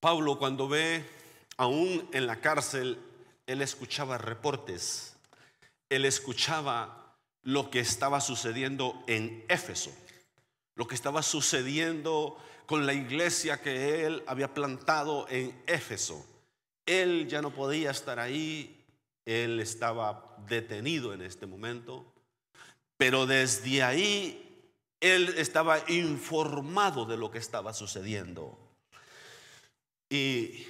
Pablo cuando ve aún en la cárcel, él escuchaba reportes, él escuchaba lo que estaba sucediendo en Éfeso, lo que estaba sucediendo con la iglesia que él había plantado en Éfeso. Él ya no podía estar ahí, él estaba detenido en este momento, pero desde ahí él estaba informado de lo que estaba sucediendo. Y,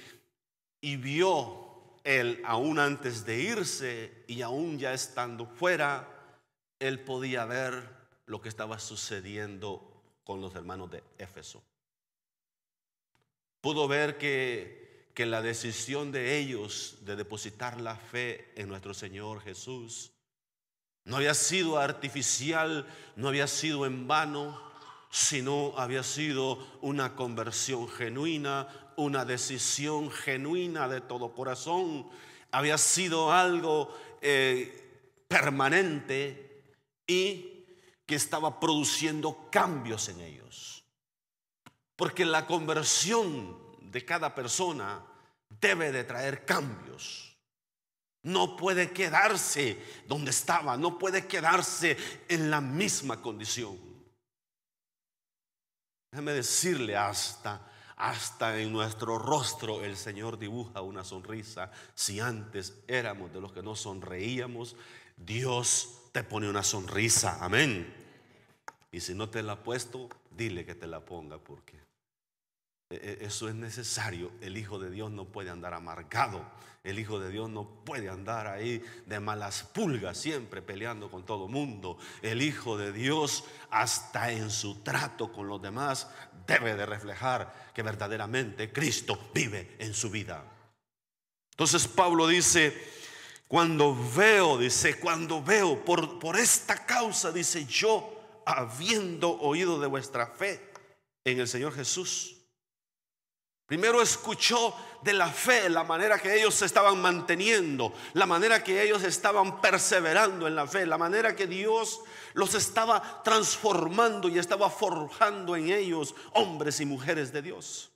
y vio él, aún antes de irse y aún ya estando fuera, él podía ver lo que estaba sucediendo con los hermanos de Éfeso. Pudo ver que, que la decisión de ellos de depositar la fe en nuestro Señor Jesús no había sido artificial, no había sido en vano, sino había sido una conversión genuina, una decisión genuina de todo corazón, había sido algo eh, permanente y que estaba produciendo cambios en ellos. Porque la conversión de cada persona debe de traer cambios. No puede quedarse donde estaba, no puede quedarse en la misma condición. Déjame decirle hasta hasta en nuestro rostro el Señor dibuja una sonrisa. Si antes éramos de los que no sonreíamos, Dios te pone una sonrisa. Amén. Y si no te la ha puesto, dile que te la ponga porque e, e, eso es necesario. El Hijo de Dios no puede andar amargado. El Hijo de Dios no puede andar ahí de malas pulgas, siempre peleando con todo mundo. El Hijo de Dios, hasta en su trato con los demás, debe de reflejar que verdaderamente Cristo vive en su vida. Entonces Pablo dice, cuando veo, dice, cuando veo por, por esta causa, dice yo, habiendo oído de vuestra fe en el Señor Jesús, Primero escuchó de la fe, la manera que ellos se estaban manteniendo, la manera que ellos estaban perseverando en la fe, la manera que Dios los estaba transformando y estaba forjando en ellos hombres y mujeres de Dios.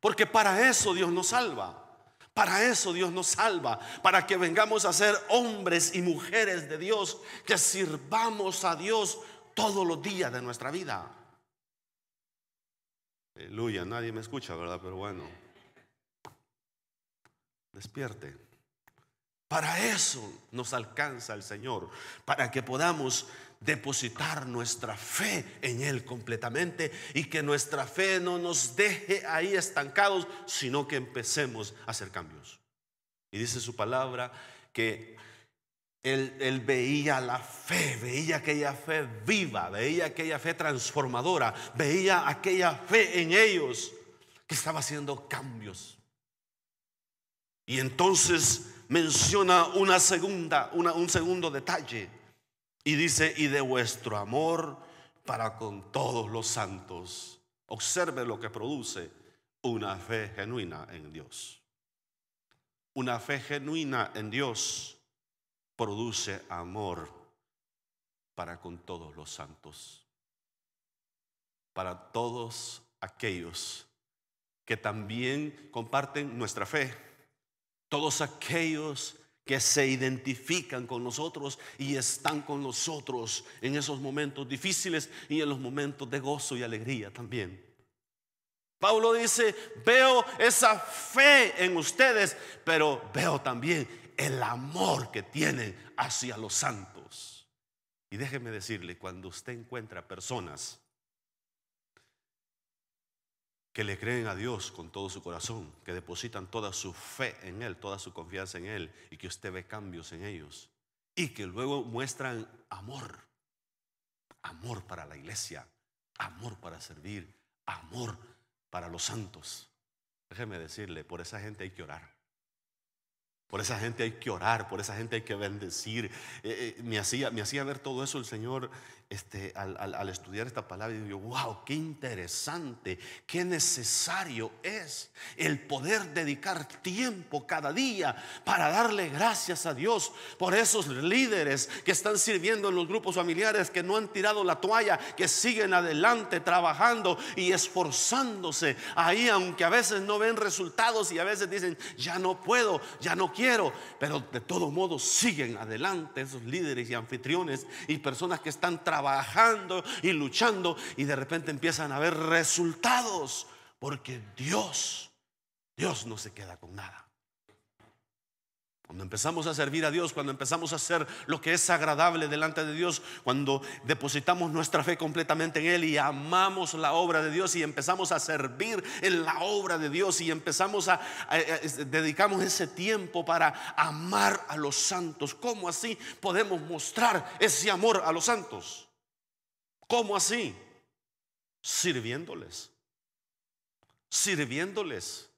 Porque para eso Dios nos salva. Para eso Dios nos salva, para que vengamos a ser hombres y mujeres de Dios, que sirvamos a Dios todos los días de nuestra vida. Aleluya, nadie me escucha, ¿verdad? Pero bueno, despierte. Para eso nos alcanza el Señor, para que podamos depositar nuestra fe en Él completamente y que nuestra fe no nos deje ahí estancados, sino que empecemos a hacer cambios. Y dice su palabra que él, veía la fe, veía aquella fe viva, veía aquella fe transformadora, veía aquella fe en ellos que estaba haciendo cambios. Y entonces menciona una segunda, un segundo detalle y dice, y de vuestro amor para con todos los santos. Observe lo que produce una fe genuina en Dios. Una fe genuina en Dios produce amor para con todos los santos, para todos aquellos que también comparten nuestra fe, todos aquellos que se identifican con nosotros y están con nosotros en esos momentos difíciles y en los momentos de gozo y alegría también. Pablo dice, veo esa fe en ustedes, pero veo también el amor que tienen hacia los santos. Y déjeme decirle, cuando usted encuentra personas que le creen a Dios con todo su corazón, que depositan toda su fe en Él, toda su confianza en Él, y que usted ve cambios en ellos, y que luego muestran amor, amor para la iglesia, amor para servir, amor para los santos. Déjeme decirle, por esa gente hay que orar. Por esa gente hay que orar, por esa gente hay que bendecir. Eh, eh, me, hacía, me hacía ver todo eso el Señor este, al, estudiar esta palabra y digo, wow, qué interesante, qué necesario es el poder dedicar tiempo cada día para darle gracias a Dios por esos líderes que están sirviendo en los grupos familiares, que no han tirado la toalla, que siguen adelante trabajando y esforzándose ahí, aunque a veces no ven resultados y a veces dicen, ya no puedo, ya no quiero, pero de todos modos siguen adelante esos líderes y anfitriones y personas que están trabajando y luchando y de repente empiezan a ver resultados porque Dios, Dios no se queda con nada. Cuando empezamos a servir a Dios, cuando empezamos a hacer lo que es agradable delante de Dios, cuando depositamos nuestra fe completamente en Él y amamos la obra de Dios y empezamos a servir en la obra de Dios y empezamos a, dedicamos ese tiempo para amar a los santos, ¿cómo así podemos mostrar ese amor a los santos? ¿Cómo así? Sirviéndoles. Sirviéndoles.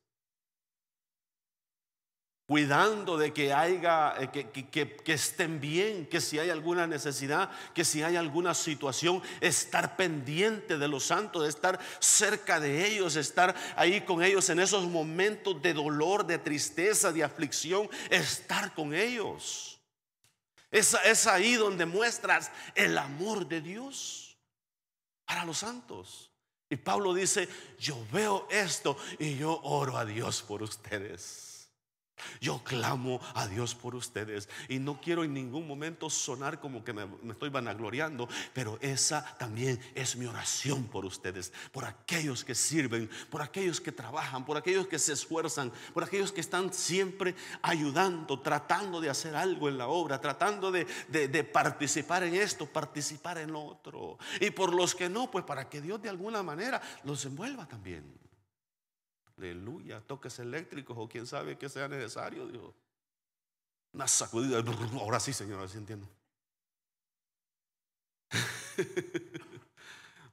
Cuidando de que haya, eh, que, que, estén bien, que si hay alguna necesidad, que si hay alguna situación, estar pendiente de los santos, estar cerca de ellos, estar ahí con ellos en esos momentos de dolor, de tristeza, de aflicción, estar con ellos. Es, es ahí donde muestras el amor de Dios para los santos. Y Pablo dice, yo veo esto y yo oro a Dios por ustedes. Yo clamo a Dios por ustedes y no quiero en ningún momento sonar como que me, estoy vanagloriando, pero esa también es mi oración por ustedes, por aquellos que sirven, por aquellos que trabajan, por aquellos que se esfuerzan, por aquellos que están siempre ayudando, tratando de hacer algo en la obra, tratando de, de participar en esto, participar en lo otro. Y por los que no, pues para que Dios de alguna manera los envuelva también. Aleluya, toques eléctricos o quién sabe que sea necesario, Dios. Una sacudida. Ahora sí, Señor, ahora sí entiendo.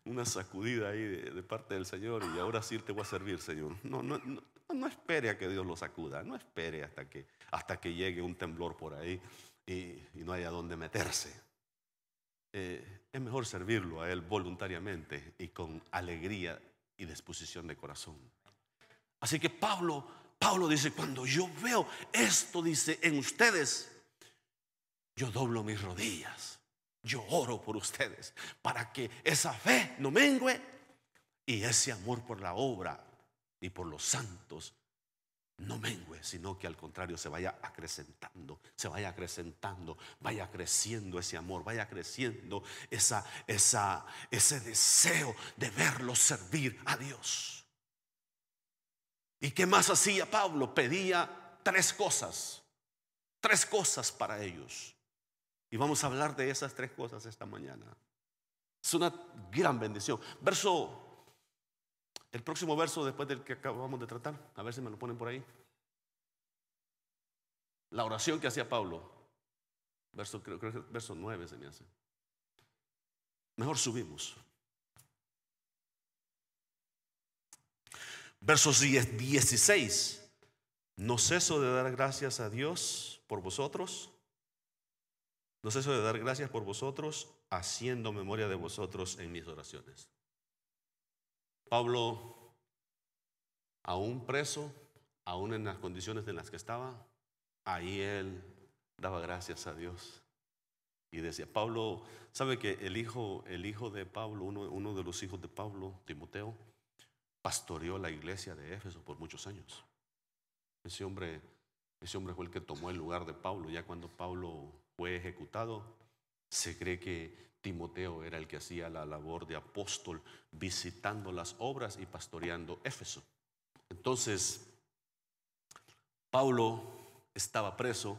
Una sacudida ahí de, parte del Señor y ahora sí te voy a servir, Señor. No, no, no, no espere a que Dios lo sacuda, no espere hasta que, hasta que llegue un temblor por ahí y, no haya dónde meterse. Eh, es mejor servirlo a Él voluntariamente y con alegría y disposición de corazón. Así que Pablo, Pablo dice, cuando yo veo esto, dice, en ustedes, yo doblo mis rodillas, yo oro por ustedes, para que esa fe no mengue y ese amor por la obra y por los santos no mengue, sino que al contrario se vaya acrecentando, se vaya acrecentando, vaya creciendo ese amor, vaya creciendo esa, ese deseo de verlos servir a Dios. ¿Y qué más hacía Pablo? Pedía tres cosas, tres cosas para ellos. Y vamos a hablar de esas tres cosas esta mañana. Es una gran bendición. Verso, el próximo verso después del que acabamos de tratar, a ver si me lo ponen por ahí. La oración que hacía Pablo, verso, creo, creo verso 9 se me hace. Mejor subimos. Versos 16. No ceso de dar gracias a Dios por vosotros. No ceso de dar gracias por vosotros, haciendo memoria de vosotros en mis oraciones. Pablo, aún preso, aún en las condiciones en las que estaba, ahí él daba gracias a Dios. Y decía, Pablo, ¿sabe que el hijo, el hijo de Pablo, uno, uno de los hijos de Pablo, Timoteo, pastoreó la iglesia de Éfeso por muchos años. Ese hombre, ese hombre fue el que tomó el lugar de Pablo. Ya cuando Pablo fue ejecutado, se cree que Timoteo era el que hacía la labor de apóstol, visitando las obras y pastoreando Éfeso. Entonces, Pablo estaba preso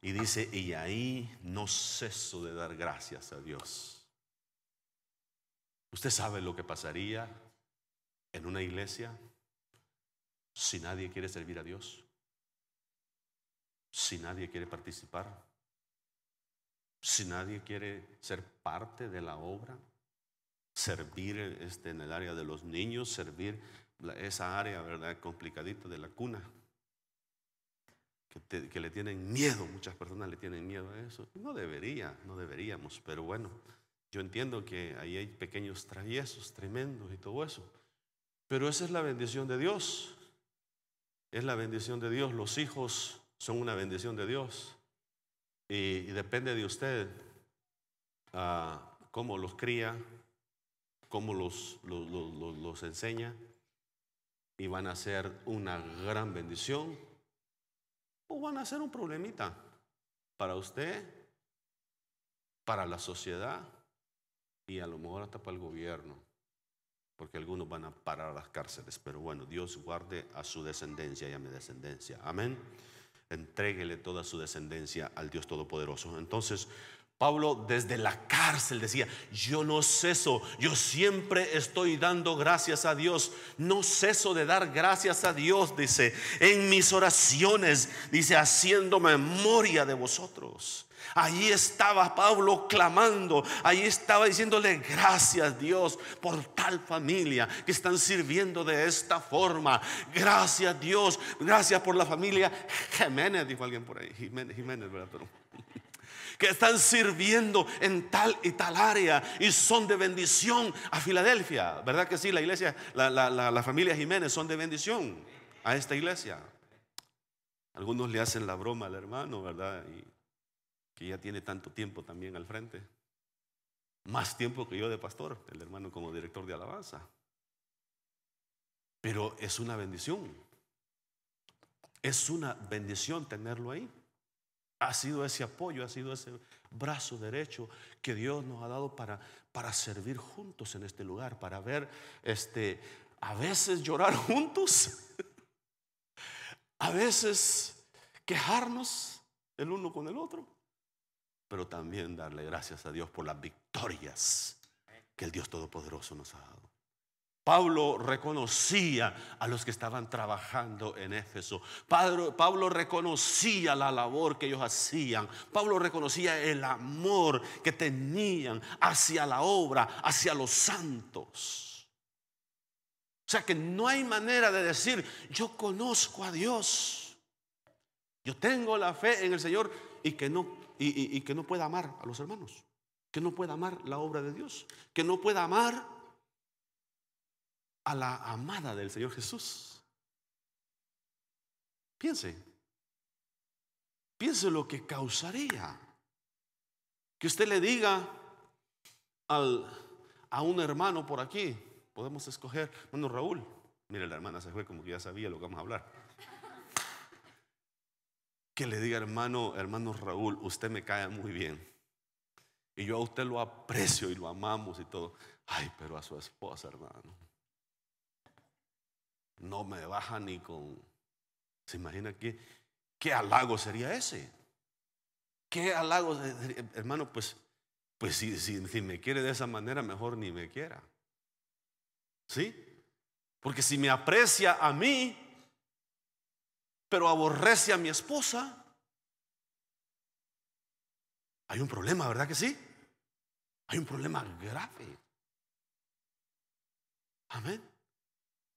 y dice, y ahí no ceso de dar gracias a Dios. Usted sabe lo que pasaría en una iglesia si nadie quiere servir a Dios? Si nadie quiere participar? Si nadie quiere ser parte de la obra? Servir este, en el área de los niños, servir esa área, ¿verdad? Complicadita de la cuna. que, que, le tienen miedo, muchas personas le tienen miedo a eso. No debería, no deberíamos, pero bueno, yo entiendo que ahí hay pequeños traviesos tremendos y todo eso. Pero esa es la bendición de Dios. Es la bendición de Dios. Los hijos son una bendición de Dios. Y, depende de usted uh, cómo los cría, cómo los, los enseña. Y van a ser una gran bendición o van a ser un problemita para usted, para la sociedad y a lo mejor hasta para el gobierno, porque algunos van a parar a las cárceles, pero bueno, Dios guarde a su descendencia y a mi descendencia. Amén. Entréguele toda su descendencia al Dios Todopoderoso. Entonces, Pablo desde la cárcel decía, yo no ceso, yo siempre estoy dando gracias a Dios, no ceso de dar gracias a Dios, dice, en mis oraciones, dice, haciendo memoria de vosotros. Allí estaba Pablo clamando, allí estaba diciéndole gracias Dios por tal familia que están sirviendo de esta forma. Gracias Dios, gracias por la familia Jiménez, dijo alguien por ahí, Jiménez, Jiménez ¿verdad? Pero, que están sirviendo en tal y tal área y son de bendición a Filadelfia. ¿Verdad que sí? La iglesia, la, familia Jiménez son de bendición a esta iglesia. Algunos le hacen la broma al hermano, ¿verdad? Que ya tiene tanto tiempo también al frente. Más tiempo que yo de pastor, el hermano como director de alabanza. Pero es una bendición. Es una bendición tenerlo ahí. Ha sido ese apoyo, ha sido ese brazo derecho que Dios nos ha dado para, para servir juntos en este lugar, para ver, este, a veces llorar juntos, a veces quejarnos el uno con el otro, pero también darle gracias a Dios por las victorias que el Dios Todopoderoso nos ha dado. Pablo reconocía a los que estaban trabajando en Éfeso. Pablo, reconocía la labor que ellos hacían. Pablo reconocía el amor que tenían hacia la obra, hacia los santos. O sea que no hay manera de decir, yo conozco a Dios. Yo tengo la fe en el Señor y que no, y, y que no pueda amar a los hermanos. Que no pueda amar la obra de Dios. Que no pueda amar a la amada del Señor Jesús. Piense, piense lo que causaría que usted le diga al, a un hermano por aquí, podemos escoger, hermano Raúl, mire la hermana se fue como que ya sabía lo que vamos a hablar. Que le diga hermano, hermano Raúl, usted me cae muy bien. Y yo a usted lo aprecio y lo amamos y todo. Ay, pero a su esposa, hermano no me baja ni con... ¿Se imagina qué, qué halago sería ese? ¿Qué halago? Hermano, pues, pues si, si, si me quiere de esa manera, mejor ni me quiera. ¿Sí? Porque si me aprecia a mí, pero aborrece a mi esposa, hay un problema, ¿verdad que sí? Hay un problema grave. Amén.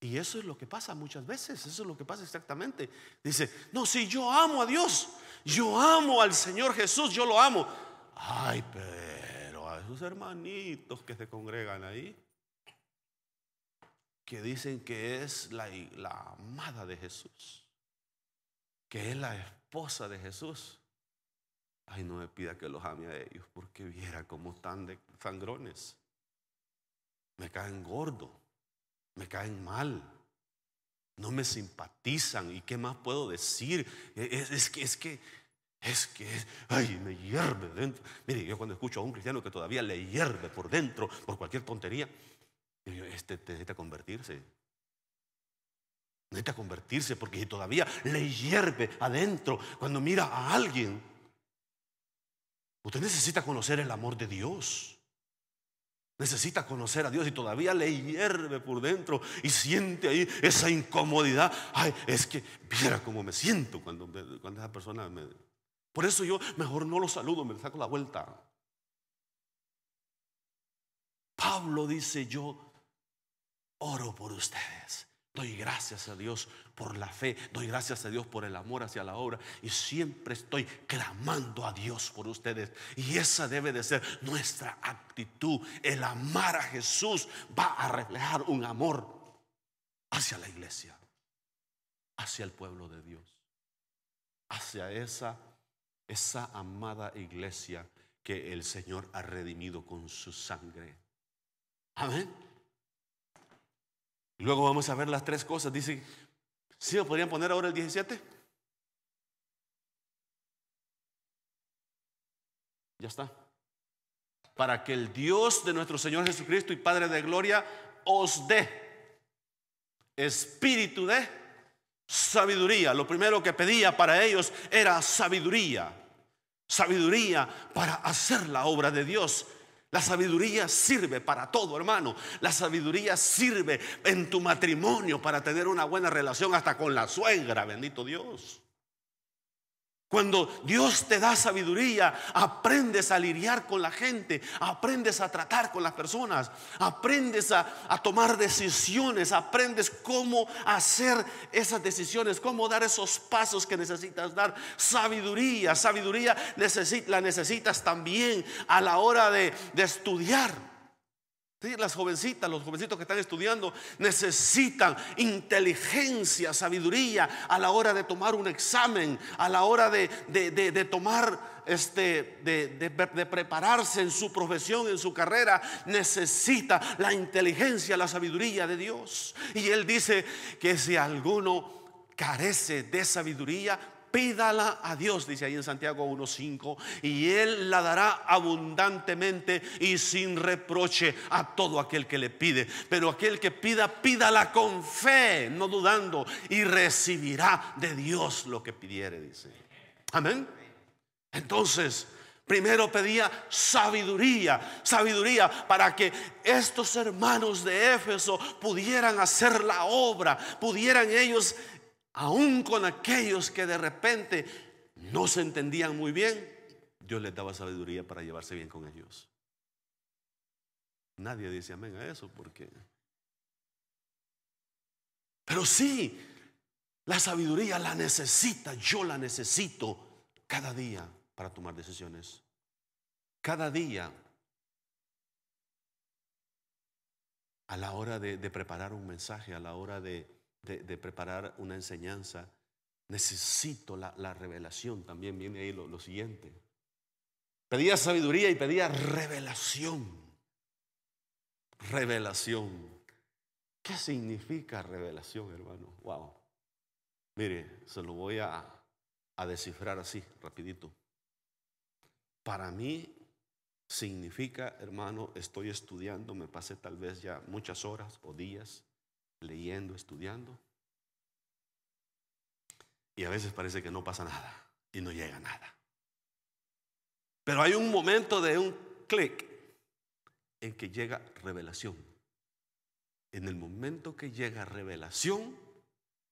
Y eso es lo que pasa muchas veces, eso es lo que pasa exactamente. Dice, no, si yo amo a Dios, yo amo al Señor Jesús, yo lo amo. Ay, pero a esos hermanitos que se congregan ahí, que dicen que es la, la amada de Jesús, que es la esposa de Jesús. Ay, no me pida que los ame a ellos, porque viera cómo están de sangrones. Me caen gordos me caen mal, no me simpatizan. ¿Y qué más puedo decir? Es, que, es que, es que, ay, me hierve dentro. Mire, yo cuando escucho a un cristiano que todavía le hierve por dentro por cualquier tontería, este necesita convertirse. Necesita convertirse porque todavía le hierve adentro cuando mira a alguien, usted necesita conocer el amor de Dios. Necesita conocer a Dios y todavía le hierve por dentro y siente ahí esa incomodidad. Ay, es que viera cómo me siento cuando, cuando esa persona me... Por eso yo mejor no lo saludo, me saco la vuelta. Pablo dice, yo oro por ustedes, Doy gracias a Dios por la fe, doy gracias a Dios por el amor hacia la obra y siempre estoy clamando a Dios por ustedes. Y esa debe de ser nuestra actitud. El amar a Jesús va a reflejar un amor hacia la iglesia, hacia el pueblo de Dios, hacia esa esa amada iglesia que el Señor ha redimido con su sangre. Amén. Luego vamos a ver las tres cosas. Dice, ¿sí lo podrían poner ahora el 17? Ya está. Para que el Dios de nuestro Señor Jesucristo y Padre de Gloria os dé espíritu de sabiduría. Lo primero que pedía para ellos era sabiduría. Sabiduría para hacer la obra de Dios. La sabiduría sirve para todo, hermano. La sabiduría sirve en tu matrimonio para tener una buena relación hasta con la suegra, bendito Dios. Cuando Dios te da sabiduría, aprendes a lidiar con la gente, aprendes a tratar con las personas, aprendes a, tomar decisiones, aprendes cómo hacer esas decisiones, cómo dar esos pasos que necesitas dar. Sabiduría, sabiduría la necesitas también a la hora de, de estudiar las jovencitas, los jovencitos que están estudiando necesitan inteligencia, sabiduría a la hora de tomar un examen, a la hora de, tomar, este, de, prepararse en su profesión, en su carrera. Necesita la inteligencia, la sabiduría de Dios. Y Él dice que si alguno carece de sabiduría, pídala a Dios, dice ahí en Santiago 1.5, y Él la dará abundantemente y sin reproche a todo aquel que le pide. Pero aquel que pida, pídala con fe, no dudando, y recibirá de Dios lo que pidiere, dice. Amén. Entonces, Primero pedía sabiduría, sabiduría para que estos hermanos de Éfeso pudieran hacer la obra, pudieran ellos aún con aquellos que de repente no se entendían muy bien, Dios les daba sabiduría para llevarse bien con ellos. Nadie dice amén a eso porque... Pero sí, la sabiduría la necesita, yo la necesito cada día para tomar decisiones. Cada día a la hora de, de preparar un mensaje, a la hora de, de, preparar una enseñanza, necesito la, revelación. También viene ahí lo, lo siguiente. Pedía sabiduría y pedía revelación. Revelación. ¿Qué significa revelación, hermano? Wow. Mire, se lo voy a, a descifrar así, rapidito. Para mí significa, hermano, estoy estudiando, me pasé tal vez ya muchas horas o días leyendo, estudiando. Y a veces parece que no pasa nada y no llega nada. Pero hay un momento de un clic en que llega revelación. En el momento que llega revelación,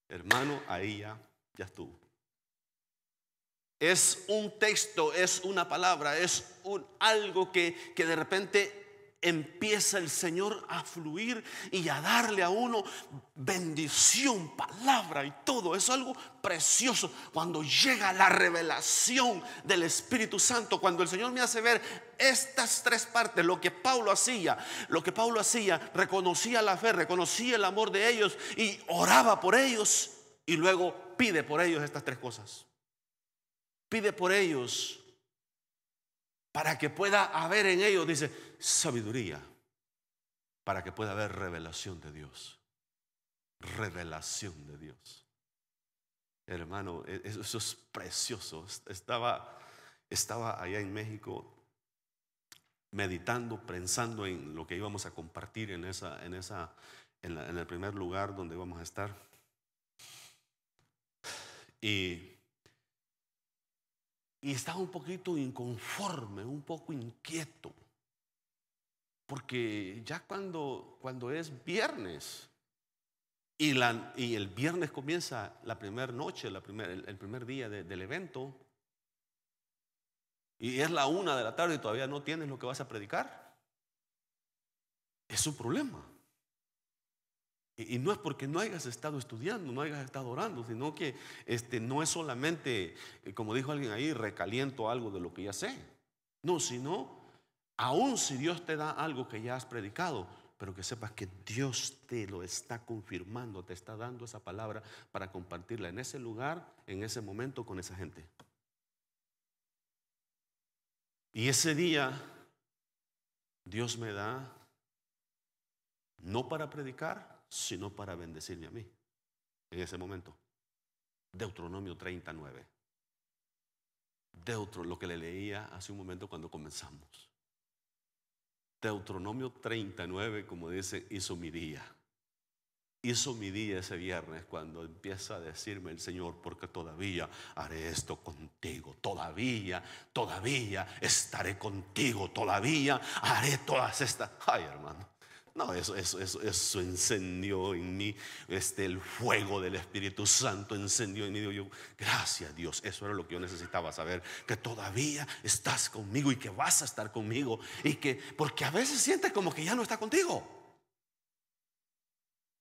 hermano, ahí ya, ya estuvo. Es un texto, es una palabra, es un, algo que, que de repente empieza el Señor a fluir y a darle a uno bendición, palabra y todo. Es algo precioso cuando llega la revelación del Espíritu Santo, cuando el Señor me hace ver estas tres partes, lo que Pablo hacía, lo que Pablo hacía, reconocía la fe, reconocía el amor de ellos y oraba por ellos y luego pide por ellos estas tres cosas. Pide por ellos para que pueda haber en ellos, dice, sabiduría, para que pueda haber revelación de Dios. Revelación de Dios. Hermano, e, eso es precioso. Estaba, estaba allá en México meditando, pensando en lo que íbamos a compartir en esa, en esa, en, el primer lugar donde íbamos a estar. Y y estaba un poquito inconforme, un poco inquieto. Porque ya cuando, cuando es viernes y, la, y el viernes comienza la primera noche, la primer, el, primer día del evento, y es la una de la tarde y todavía no tienes lo que vas a predicar, es un problema. Y, no es porque no hayas estado estudiando, no hayas estado orando, sino que este, no es solamente, eh, como dijo alguien ahí, recaliento algo de lo que ya sé. No, sino, aun si Dios te da algo que ya has predicado, pero que sepas que Dios te lo está confirmando, te está dando esa palabra para compartirla en ese lugar, en ese momento con esa gente. Y ese día Dios me da, no para predicar, sino para bendecirme a mí, en ese momento. Deuteronomio 39. Deutro, lo que le leía hace un momento cuando comenzamos. Deuteronomio 39, como dice, hizo mi día. Hizo mi día ese viernes cuando empieza a decirme el Señor, porque todavía haré esto contigo, todavía, todavía estaré contigo, todavía haré todas estas. Ay, hermano, no, eso, eso, eso, encendió en mí este, el fuego del Espíritu Santo, encendió en mí. Yo, gracias Dios, eso era lo que yo necesitaba saber, que todavía estás conmigo y que vas a estar conmigo. Y que, porque a veces sientes como que ya no está contigo.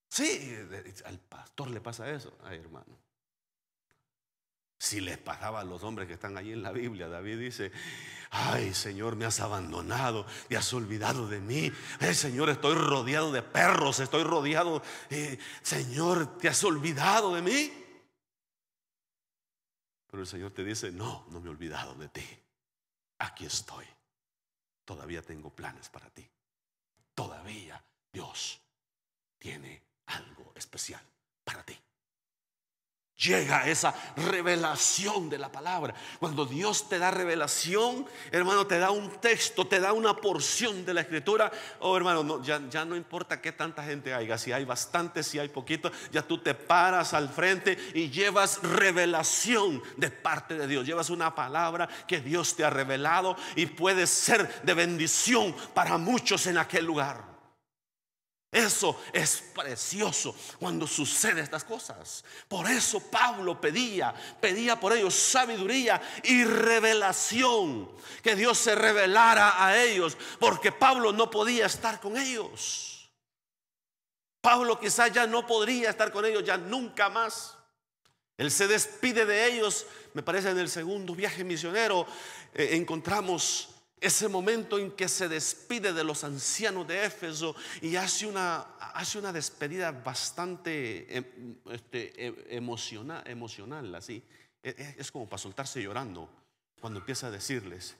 Sí, al pastor le pasa eso, ay hermano. Si les pasaba a los hombres que están allí en la Biblia, David dice, ay Señor, me has abandonado, te has olvidado de mí. Eh, Señor, estoy rodeado de perros, estoy rodeado, eh, Señor, te has olvidado de mí. Pero el Señor te dice, no, no me he olvidado de ti. Aquí estoy. Todavía tengo planes para ti. Todavía Dios tiene algo especial para ti llega esa revelación de la palabra. Cuando Dios te da revelación, hermano, te da un texto, te da una porción de la escritura. Oh, hermano, ya, ya, no importa qué tanta gente haya, si hay bastante, si hay poquito, ya tú te paras al frente y llevas revelación de parte de Dios. Llevas una palabra que Dios te ha revelado y puede ser de bendición para muchos en aquel lugar. Eso es precioso cuando suceden estas cosas. Por eso Pablo pedía, pedía por ellos sabiduría y revelación. Que Dios se revelara a ellos, porque Pablo no podía estar con ellos. Pablo quizás ya no podría estar con ellos, ya nunca más. Él se despide de ellos, me parece en el segundo viaje misionero, eh, encontramos ese momento en que se despide de los ancianos de Éfeso y hace una, hace una despedida bastante em, este, em, emocional, así. E, e, es como para soltarse llorando cuando empieza a decirles,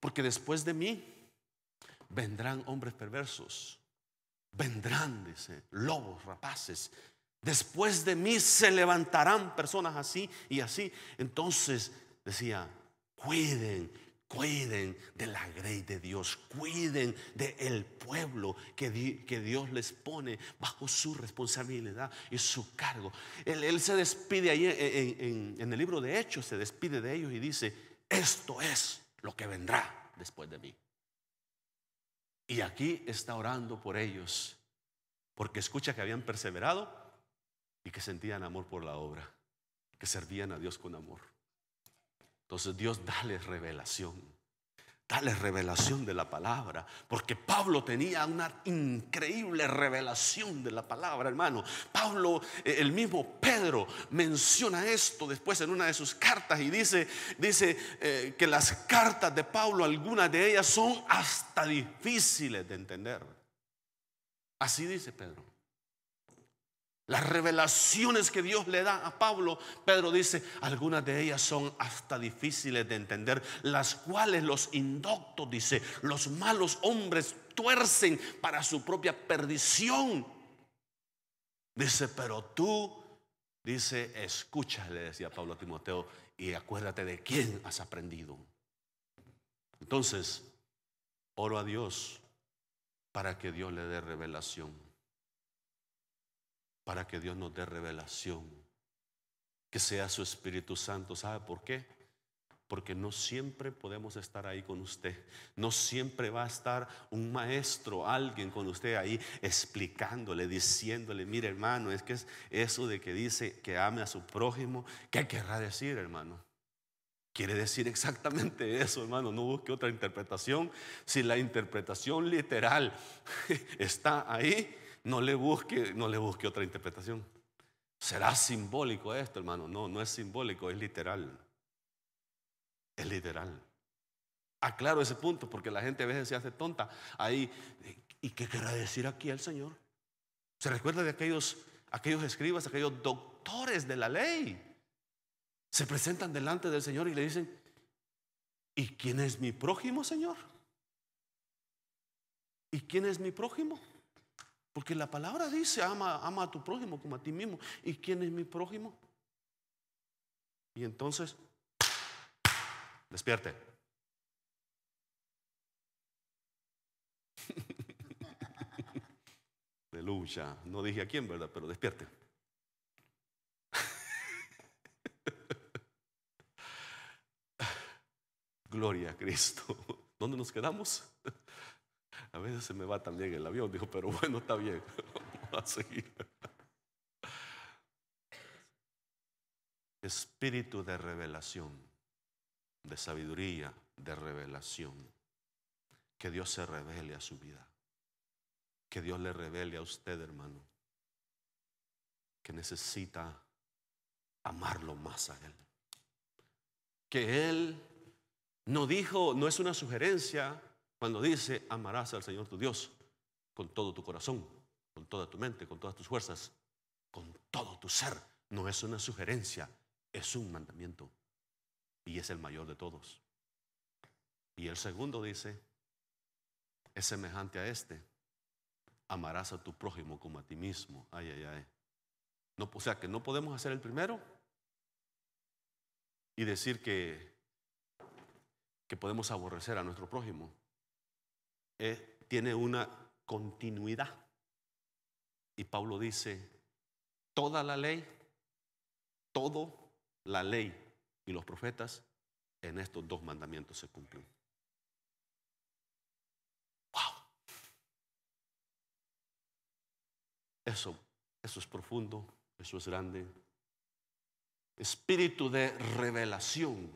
porque después de mí vendrán hombres perversos, vendrán, dice, lobos rapaces. Después de mí se levantarán personas así y así. Entonces decía, cuiden Cuiden de la grey de Dios, cuiden del pueblo que, Dios les pone bajo su responsabilidad y su cargo. Él, se despide ahí en el libro de Hechos, se despide de ellos y dice, esto es lo que vendrá después de mí. Y aquí está orando por ellos, porque escucha que habían perseverado y que sentían amor por la obra, que servían a Dios con amor. Entonces Dios dale revelación. Dale revelación de la palabra. Porque Pablo tenía una increíble revelación de la palabra, hermano. Pablo, eh, el mismo Pedro, menciona esto después en una de sus cartas y dice, dice eh, que las cartas de Pablo, algunas de ellas son hasta difíciles de entender. Así dice Pedro. Las revelaciones que Dios le da a Pablo, Pedro dice, algunas de ellas son hasta difíciles de entender, las cuales los indoctos, dice, los malos hombres tuercen para su propia perdición. Dice, pero tú, dice, escucha, le decía Pablo a Timoteo, y acuérdate de quién has aprendido. Entonces, oro a Dios para que Dios le dé revelación para que Dios nos dé revelación. Que sea su Espíritu Santo. ¿Sabe por qué? Porque no siempre podemos estar ahí con usted. No siempre va a estar un maestro, alguien con usted ahí explicándole, diciéndole, mire hermano, es que es eso de que dice que ame a su prójimo, ¿qué querrá decir hermano? Quiere decir exactamente eso, hermano. No busque otra interpretación. Si la interpretación literal está ahí, no le busque, no le busque otra interpretación. ¿Será simbólico esto, hermano? No, no es simbólico, es literal. Es literal. Aclaro ese punto porque la gente a veces se hace tonta. Ahí, ¿y qué querrá decir aquí el Señor? ¿Se recuerda de aquellos, aquellos escribas, aquellos doctores de la ley? Se presentan delante del Señor y le dicen, ¿y quién es mi prójimo, Señor? ¿Y quién es mi prójimo? Porque la palabra dice, ama, ama a tu prójimo como a ti mismo. ¿Y quién es mi prójimo? Y entonces, despierte. Aleluya. No dije a quién, ¿verdad? Pero despierte. Gloria a Cristo. ¿Dónde nos quedamos? A veces se me va también el avión, dijo, pero bueno, está bien, vamos a seguir. Espíritu de revelación, de sabiduría, de revelación. Que Dios se revele a su vida. Que Dios le revele a usted, hermano, que necesita amarlo más a Él. Que Él no dijo, no es una sugerencia, cuando dice, amarás al Señor tu Dios con todo tu corazón, con toda tu mente, con todas tus fuerzas, con todo tu ser. No es una sugerencia, es un mandamiento. Y es el mayor de todos. Y el segundo dice, es semejante a este. Amarás a tu prójimo como a ti mismo. Ay, ay, ay. O sea que no podemos hacer el primero y decir que, que podemos aborrecer a nuestro prójimo tiene una continuidad. Y Pablo dice, toda la ley, todo la ley y los profetas en estos dos mandamientos se cumplen. Wow. Eso, eso es profundo, eso es grande. Espíritu de revelación.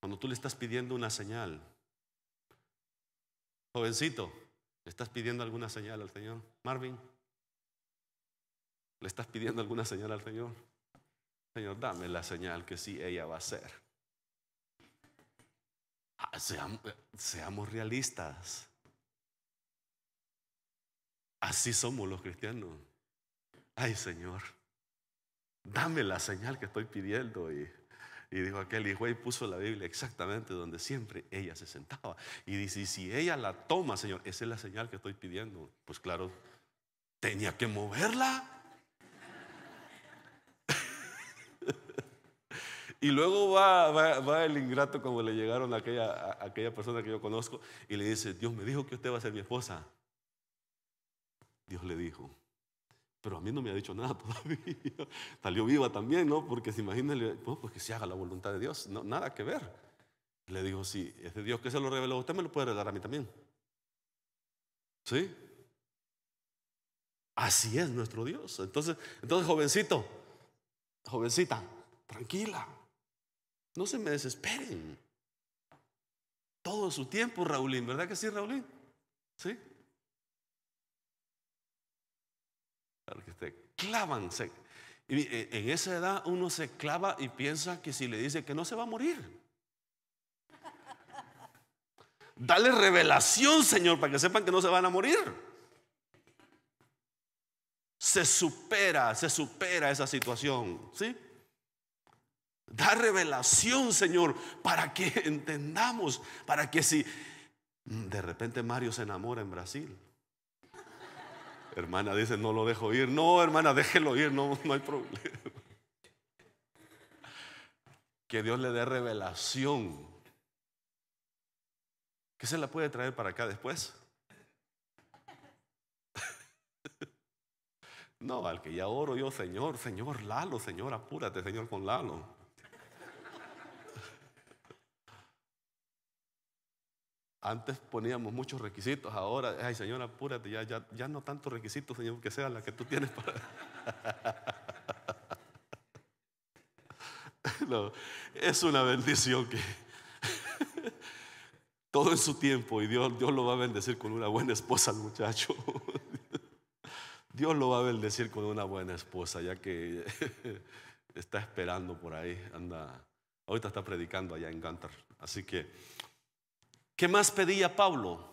Cuando tú le estás pidiendo una señal, Jovencito, ¿le estás pidiendo alguna señal al Señor? Marvin, ¿le estás pidiendo alguna señal al Señor? Señor, dame la señal que sí ella va a ser. Ah, seamos, seamos realistas. Así somos los cristianos. Ay, Señor, dame la señal que estoy pidiendo y y dijo aquel y puso la Biblia exactamente donde siempre ella se sentaba. Y dice, si ella la toma, Señor, esa es la señal que estoy pidiendo. Pues claro, tenía que moverla. y luego va, va, el ingrato como le llegaron a aquella, a aquella persona que yo conozco y le dice, Dios me dijo que usted va a ser mi esposa. Dios le dijo, pero a mí no me ha dicho nada todavía. Salió viva también, ¿no? Porque se imagina, pues que se haga la voluntad de Dios. No, nada que ver. Le digo, si es de Dios que se lo reveló, usted me lo puede revelar a mí también. ¿Sí? Así es nuestro Dios. Entonces, entonces jovencito, jovencita, tranquila. No se me desesperen. Todo su tiempo, Raulín, ¿verdad que sí, Raulín? ¿Sí? Que se clavan. eh, en esa edad uno se clava y piensa que si le dice que no se va a morir. Dale revelación, Señor, para que sepan que no se van a morir. Se supera, se supera esa situación, ¿sí? Da revelación, Señor, para que entendamos, para que si de repente Mario se enamora en Brasil, Hermana dice, no lo dejo ir. No, hermana, déjelo ir, no, no hay problema. Que Dios le dé revelación. ¿Qué se la puede traer para acá después? No, al que ya oro yo, Señor, Señor, Lalo, Señor, apúrate, Señor, con Lalo. Antes poníamos muchos requisitos, ahora, ay Señor, apúrate, ya, ya, ya no tantos requisitos, Señor, que sea la que tú tienes para... es una bendición que Todo en su tiempo y Dios, Dios lo va a bendecir con una buena esposa al muchacho. Dios lo va a bendecir con una buena esposa, ya que está esperando por ahí, anda, ahorita está predicando allá en Gantar. Así que, ¿qué más pedía Pablo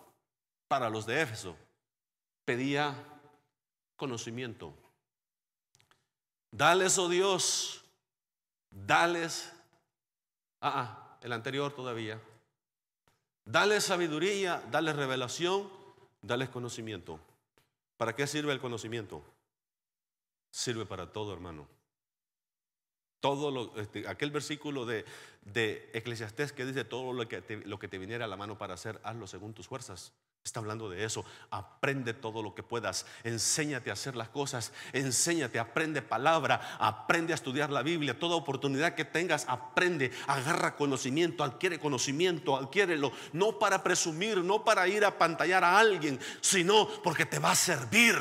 para los de Éfeso? Pedía conocimiento. Dales, oh Dios, dales, ah, ah, el anterior todavía. Dales sabiduría, dales revelación, dales conocimiento. ¿Para qué sirve el conocimiento? Sirve para todo, hermano. Todo este, aquel versículo de, de Eclesiastés que dice todo lo que, te, lo que te viniera a la mano para hacer, hazlo según tus fuerzas. Está hablando de eso. Aprende todo lo que puedas. Enséñate a hacer las cosas. Enséñate, aprende palabra. Aprende a estudiar la Biblia. Toda oportunidad que tengas, aprende. Agarra conocimiento, adquiere conocimiento, adquiérelo. No para presumir, no para ir a pantallar a alguien, sino porque te va a servir.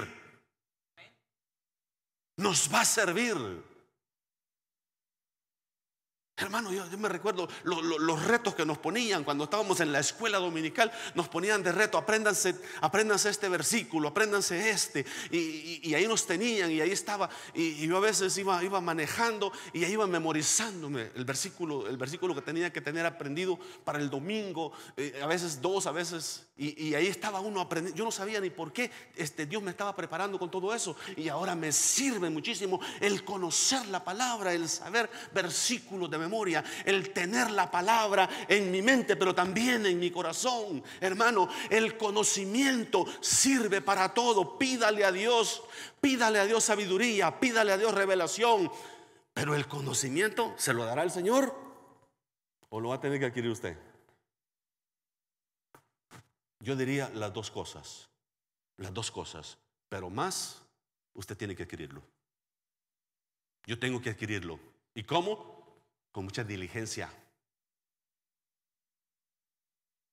Nos va a servir. Hermano, yo, me recuerdo los retos que nos ponían cuando estábamos en la escuela dominical, nos ponían de reto, apréndanse, apréndanse este versículo, apréndanse este, y, ahí nos tenían, y ahí estaba, y, yo a veces iba, iba manejando y ahí iba memorizándome el versículo, el versículo que tenía que tener aprendido para el domingo, eh, a veces dos, a veces, y, ahí estaba uno aprendiendo, yo no sabía ni por qué este, Dios me estaba preparando con todo eso, y ahora me sirve muchísimo el conocer la palabra, el saber versículos de memoria, el tener la palabra en mi mente, pero también en mi corazón. Hermano, el conocimiento sirve para todo. Pídale a Dios, pídale a Dios sabiduría, pídale a Dios revelación. Pero el conocimiento se lo dará el Señor o lo va a tener que adquirir usted. Yo diría las dos cosas, las dos cosas, pero más usted tiene que adquirirlo. Yo tengo que adquirirlo. ¿Y cómo? Con mucha diligencia.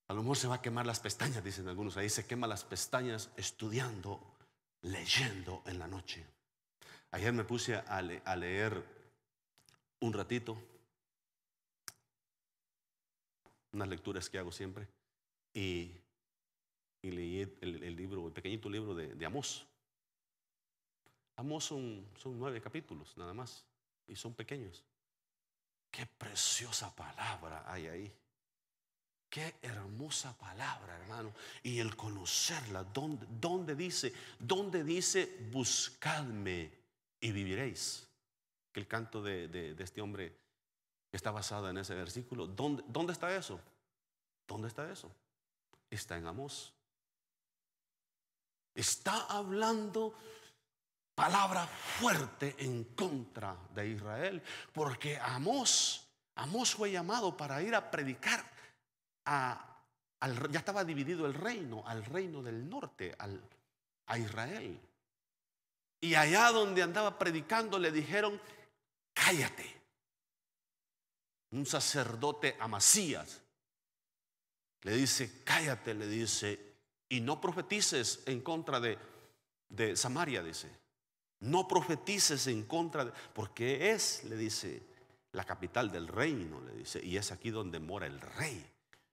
A lo mejor se va a quemar las pestañas, dicen algunos. Ahí se quema las pestañas estudiando, leyendo en la noche. Ayer me puse a, leer un ratito, unas lecturas que hago siempre, y, leí el, libro, el pequeñito libro de, de Amós. Amós son, son nueve capítulos nada más, y son pequeños. Qué preciosa palabra hay ahí. Qué hermosa palabra, hermano. Y el conocerla, ¿dónde, dice? ¿Dónde dice buscadme y viviréis? Que el canto de, este hombre está basado en ese versículo. ¿Dónde, ¿Dónde está eso? ¿Dónde está eso? Está en Amós. Está hablando palabra fuerte en contra de Israel, porque Amós, Amós fue llamado para ir a predicar a, ya estaba dividido el reino, al reino del norte, al, a Israel. Y allá donde andaba predicando le dijeron, cállate. Un sacerdote Amasías le dice, cállate, le dice, y no profetices en contra de, de Samaria, dice. No profetices en contra de, porque es, le dice, la capital del reino, le dice, y es aquí donde mora el rey.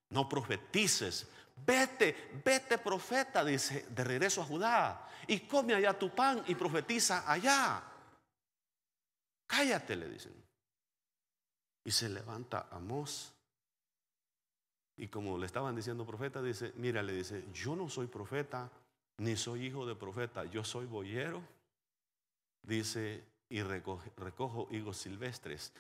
No profetices, vete, vete profeta, dice, de regreso a Judá, y come allá tu pan y profetiza allá. Cállate, le dicen. Y se levanta Amós. Y como le estaban diciendo profeta, dice, mira, le dice, yo no soy profeta, ni soy hijo de profeta, yo soy boyero dice, y recojo higos silvestres.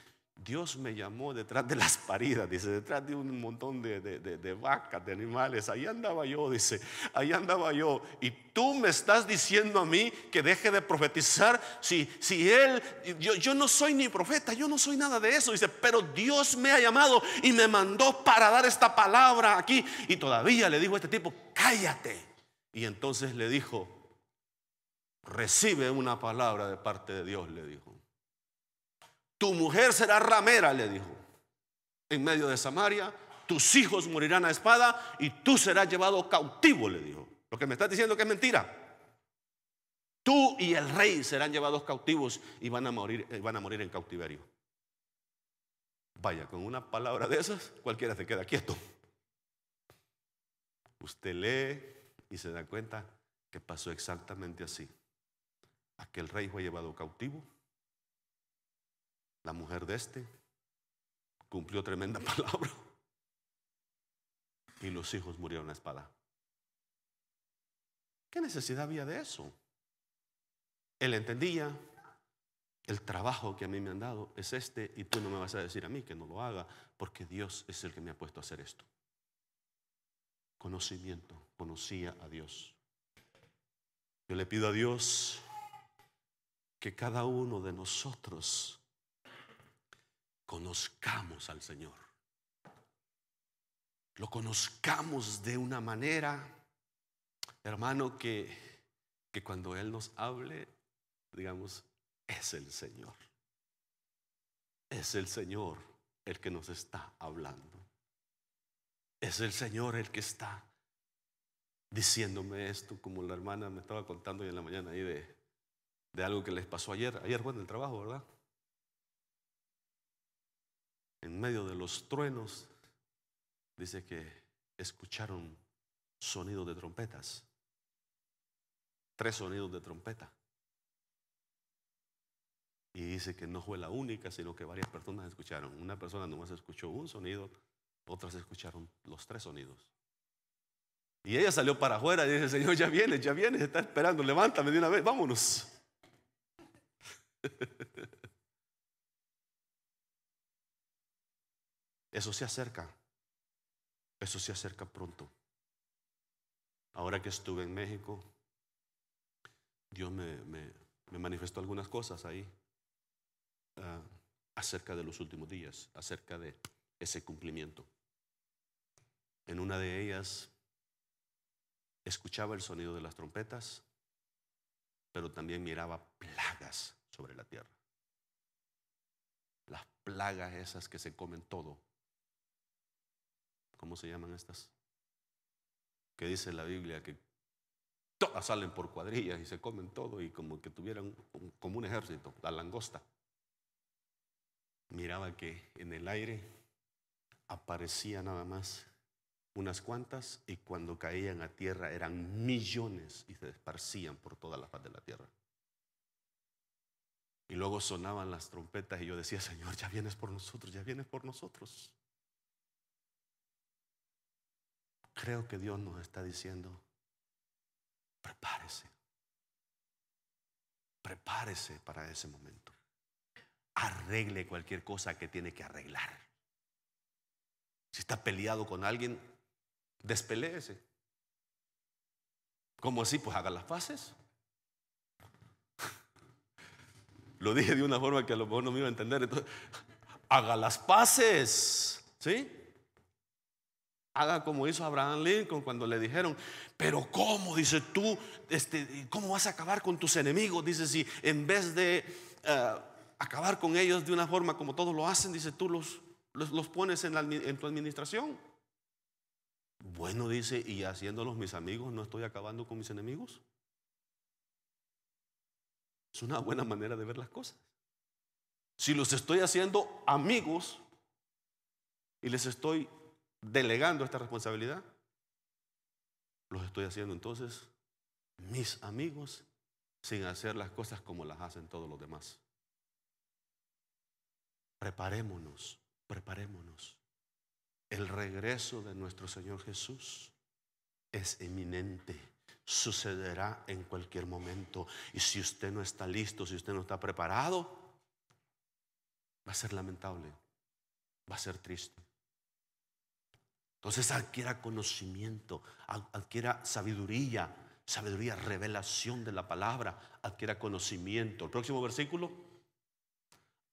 Dios me llamó detrás de las paridas, dice, detrás de un montón de, de, vacas, de animales. Ahí andaba yo, dice, ahí andaba yo. Y tú me estás diciendo a mí que deje de profetizar. Si, si él, yo, yo no soy ni profeta, yo no soy nada de eso. Dice, pero Dios me ha llamado y me mandó para dar esta palabra aquí. Y todavía le dijo a este tipo, cállate. Y entonces le dijo, recibe una palabra de parte de Dios, le dijo. Tu mujer será ramera, le dijo, en medio de Samaria. Tus hijos morirán a espada y tú serás llevado cautivo, le dijo. Lo que me estás diciendo que es mentira. Tú y el rey serán llevados cautivos y van a morir, eh, van a morir en cautiverio. Vaya, con una palabra de esas, cualquiera se queda quieto. Usted lee y se da cuenta que pasó exactamente así. Aquel rey fue llevado cautivo. La mujer de este cumplió tremenda palabra. Y los hijos murieron a espada. ¿Qué necesidad había de eso? Él entendía, el trabajo que a mí me han dado es este y tú no me vas a decir a mí que no lo haga porque Dios es el que me ha puesto a hacer esto. Conocimiento, conocía a Dios. Yo le pido a Dios que cada uno de nosotros conozcamos al Señor. Lo conozcamos de una manera, hermano, que, que cuando Él nos hable, digamos, es el Señor. Es el Señor el que nos está hablando. Es el Señor el que está diciéndome esto, como la hermana me estaba contando hoy en la mañana ahí de, de algo que les pasó ayer. Ayer fue en el trabajo, ¿verdad? En medio de los truenos, dice que escucharon sonidos de trompetas. Tres sonidos de trompeta. Y dice que no fue la única, sino que varias personas escucharon. Una persona nomás escuchó un sonido, otras escucharon los tres sonidos. Y ella salió para afuera y dice, Señor, ya viene, ya viene, está esperando, levántame de una vez, vámonos. Eso se acerca, eso se acerca pronto. Ahora que estuve en México, Dios me, me manifestó algunas cosas ahí. Ah, acerca de los últimos días, acerca de ese cumplimiento. En una de ellas escuchaba el sonido de las trompetas, pero también miraba plagas sobre la tierra. Las plagas esas que se comen todo. ¿Cómo se llaman estas? Que dice la Biblia que todas salen por cuadrillas y se comen todo y como que tuvieran como un ejército, la langosta miraba que en el aire aparecía nada más unas cuantas y cuando caían a tierra eran millones y se esparcían por toda la faz de la tierra. Luego sonaban las trompetas y yo decía, Señor, ya vienes por nosotros, ya vienes por nosotros. Creo que Dios nos está diciendo, prepárese, prepárese para ese momento arregle cualquier cosa que tiene que arreglar. Si está peleado con alguien, despeleese. ¿Cómo así? Pues haga las paces. Lo dije de una forma que a lo mejor no me iba a entender. Entonces, haga las paces. ¿Sí? Haga como hizo Abraham Lincoln cuando le dijeron, pero ¿cómo? Dice tú, este, ¿cómo vas a acabar con tus enemigos? Dice, si en vez de eh, acabar con ellos de una forma como todos lo hacen, dice, tú los, pones en, en tu administración. Bueno, dice, y haciéndolos mis amigos, ¿no estoy acabando con mis enemigos? Es una buena manera de ver las cosas. Si los estoy haciendo amigos y les estoy delegando esta responsabilidad, los estoy haciendo entonces mis amigos sin hacer las cosas como las hacen todos los demás. Preparémonos, preparémonos. El regreso de nuestro Señor Jesús es eminente. Sucederá en cualquier momento. Y si usted no está listo, si usted no está preparado, va a ser lamentable, va a ser triste. Entonces adquiera conocimiento, adquiera sabiduría, sabiduría, revelación de la palabra, adquiera conocimiento. El próximo versículo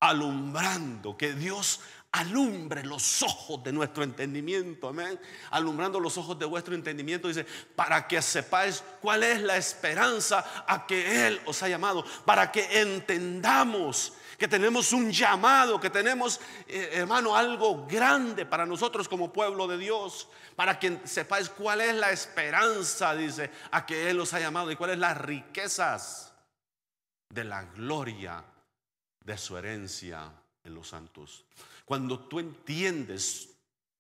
alumbrando, que Dios alumbre los ojos de nuestro entendimiento, amén. Alumbrando los ojos de vuestro entendimiento, dice, para que sepáis cuál es la esperanza a que Él os ha llamado, para que entendamos que tenemos un llamado, que tenemos, eh, hermano, algo grande para nosotros como pueblo de Dios, para que sepáis cuál es la esperanza, dice, a que Él os ha llamado y cuáles las riquezas de la gloria de su herencia en los santos. Cuando tú entiendes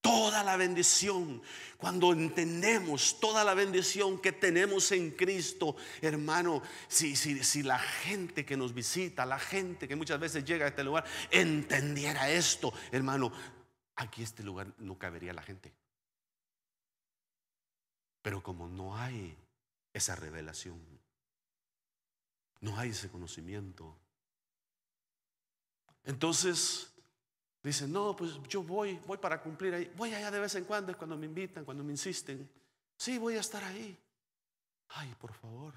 toda la bendición, cuando entendemos toda la bendición que tenemos en Cristo, hermano, si, si, si, la gente que nos visita, la gente que muchas veces llega a este lugar, entendiera esto, hermano, aquí este lugar no cabería la gente. Pero como no hay esa revelación, no hay ese conocimiento, entonces Dicen, no, pues yo voy, voy para cumplir ahí. Voy allá de vez en cuando, es cuando me invitan, cuando me insisten. Sí, voy a estar ahí. Ay, por favor.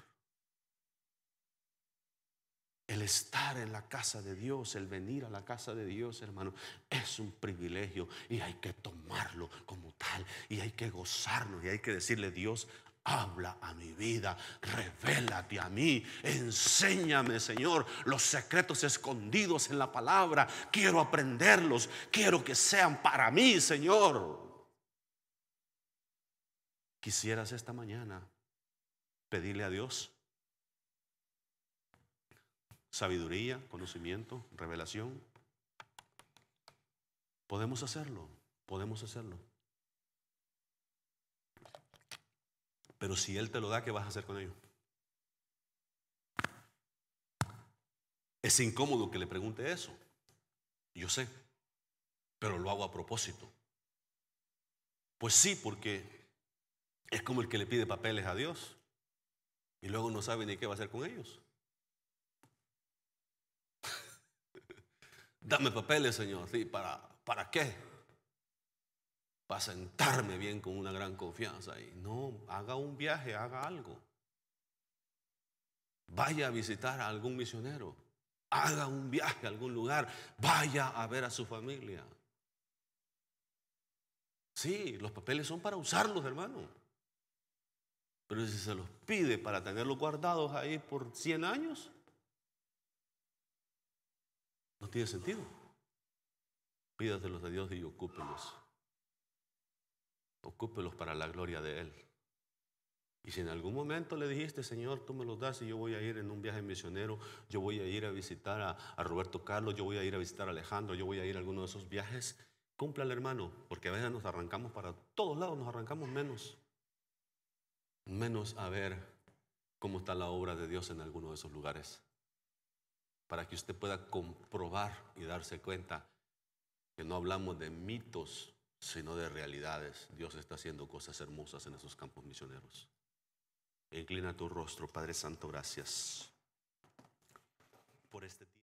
El estar en la casa de Dios, el venir a la casa de Dios, hermano, es un privilegio y hay que tomarlo como tal y hay que gozarnos y hay que decirle, Dios, Habla a mi vida, revélate a mí, enséñame, Señor, los secretos escondidos en la palabra. Quiero aprenderlos, quiero que sean para mí, Señor. Quisieras esta mañana pedirle a Dios sabiduría, conocimiento, revelación. Podemos hacerlo, podemos hacerlo. Pero si Él te lo da, ¿qué vas a hacer con ello? Es incómodo que le pregunte eso. Yo sé, pero lo hago a propósito. Pues sí, porque es como el que le pide papeles a Dios y luego no sabe ni qué va a hacer con ellos. Dame papeles, Señor. Sí, ¿para, ¿para qué? Para sentarme bien con una gran confianza. Y no, haga un viaje, haga algo. Vaya a visitar a algún misionero. Haga un viaje a algún lugar. Vaya a ver a su familia. Sí, los papeles son para usarlos, hermano. Pero si se los pide para tenerlos guardados ahí por 100 años, no tiene sentido. Pídatelos a Dios y ocúpelos. Ocúpelos para la gloria de Él. Y si en algún momento le dijiste, Señor, tú me los das y yo voy a ir en un viaje misionero, yo voy a ir a visitar a, Roberto Carlos, yo voy a ir a visitar a Alejandro, yo voy a ir a alguno de esos viajes, cúmplale hermano, porque a veces nos arrancamos para todos lados, nos arrancamos menos, menos a ver cómo está la obra de Dios en alguno de esos lugares, para que usted pueda comprobar y darse cuenta que no hablamos de mitos, sino de realidades. Dios está haciendo cosas hermosas en esos campos misioneros. Inclina tu rostro, Padre Santo, gracias por este tiempo.